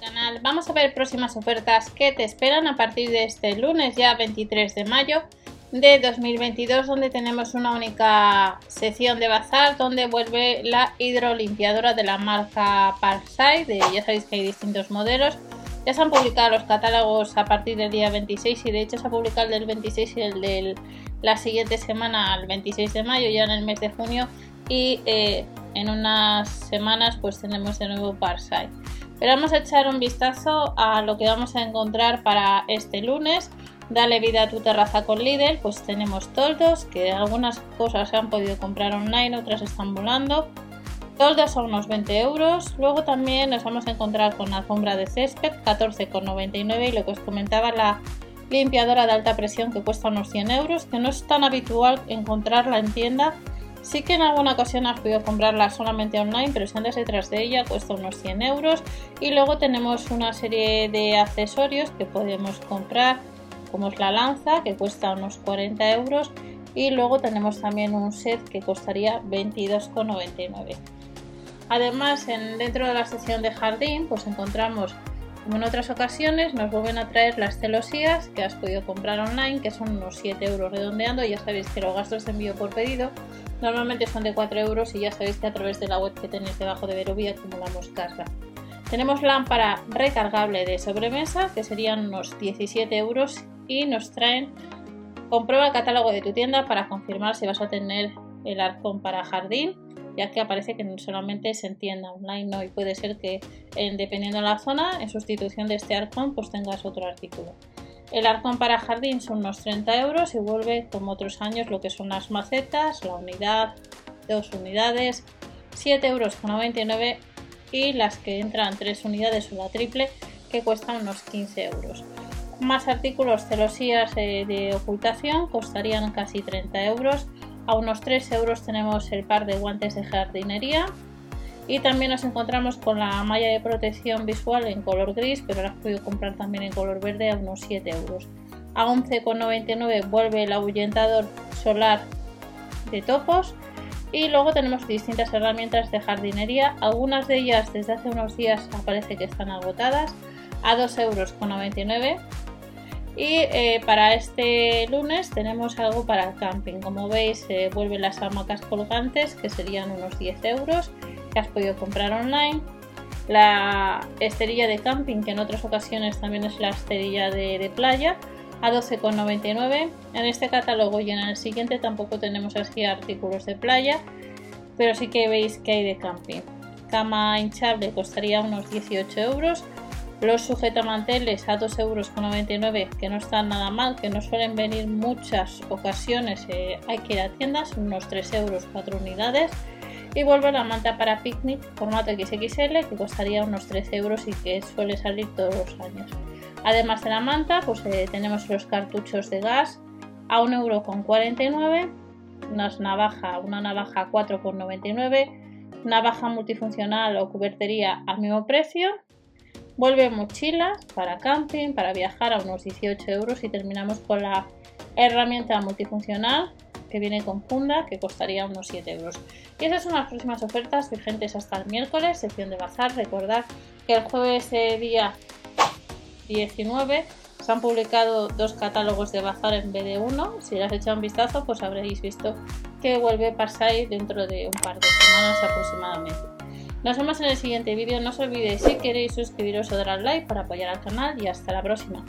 canal. Vamos a ver próximas ofertas que te esperan a partir de este lunes ya 23 de mayo de 2022 donde tenemos una única sección de bazar donde vuelve la hidrolimpiadora de la marca Parkside, ya sabéis que hay distintos modelos. Ya se han publicado los catálogos a partir del día 26 y de hecho se ha publicado el del 26 y el de la siguiente semana al 26 de mayo ya en el mes de junio. Y eh, en unas semanas pues tenemos de nuevo Parkside pero vamos a echar un vistazo a lo que vamos a encontrar para este lunes Dale vida a tu terraza con Lidl, pues tenemos toldos, que algunas cosas se han podido comprar online, otras están volando. Toldos a unos 20 euros. Luego también nos vamos a encontrar con alfombra de césped, 14,99 y lo que os comentaba la limpiadora de alta presión que cuesta unos 100 euros, que no es tan habitual encontrarla en tienda. Sí que en alguna ocasión has podido comprarla solamente online, pero si andas detrás de ella cuesta unos 100 euros. Y luego tenemos una serie de accesorios que podemos comprar como es la lanza que cuesta unos 40 euros. Y luego tenemos también un set que costaría 22,99 además en, dentro de la sección de jardín pues encontramos como en otras ocasiones nos vuelven a traer las celosías que has podido comprar online que son unos 7 euros redondeando. Ya sabéis que los gastos de envío por pedido normalmente son de 4 euros y ya sabéis que a través de la web que tenéis debajo de Verovia acumulamos carga tenemos lámpara recargable de sobremesa que serían unos 17 euros y nos traen comprueba el catálogo de tu tienda para confirmar si vas a tener el arcón para jardín ya que aparece que solamente se entienda online ¿no? y puede ser que dependiendo de la zona en sustitución de este arcón pues tengas otro artículo el arcón para jardín son unos 30 euros y vuelve como otros años lo que son las macetas la unidad dos unidades 7 euros con 99 y las que entran tres unidades o la triple que cuestan unos 15 euros más artículos celosías eh, de ocultación costarían casi 30 euros. A unos 3 euros tenemos el par de guantes de jardinería. Y también nos encontramos con la malla de protección visual en color gris, pero la he podido comprar también en color verde a unos 7 euros. A 11,99 vuelve el ahuyentador solar de topos. Y luego tenemos distintas herramientas de jardinería. Algunas de ellas desde hace unos días aparece que están agotadas a 2,99 euros y eh, para este lunes tenemos algo para el camping. Como veis, eh, vuelven las hamacas colgantes, que serían unos 10 euros, que has podido comprar online. La esterilla de camping, que en otras ocasiones también es la esterilla de, playa, a 12,99. En este catálogo y en el siguiente tampoco tenemos así artículos de playa, pero sí que veis que hay de camping. Cama hinchable costaría unos 18 euros los sujetamanteles a 2,99 euros que no están nada mal, que no suelen venir muchas ocasiones, eh, hay que ir a tiendas, unos 3 euros 4 unidades. Y vuelve la manta para picnic formato XXL que costaría unos 13 euros y que suele salir todos los años. Además de la manta, pues eh, tenemos los cartuchos de gas a 1,49€, unas navaja, una navaja 4,99€, navaja multifuncional o cubertería al mismo precio Vuelve mochilas para camping, para viajar a unos 18 euros y terminamos con la herramienta multifuncional que viene con funda que costaría unos 7 euros. Y esas son las próximas ofertas vigentes hasta el miércoles, sección de bazar. Recordad que el jueves día 19 se han publicado dos catálogos de bazar en vez de uno. Si les echado un vistazo, pues habréis visto que vuelve Parsai dentro de un par de semanas aproximadamente. Nos vemos en el siguiente vídeo. No os olvidéis si queréis suscribiros o dar al like para apoyar al canal y hasta la próxima.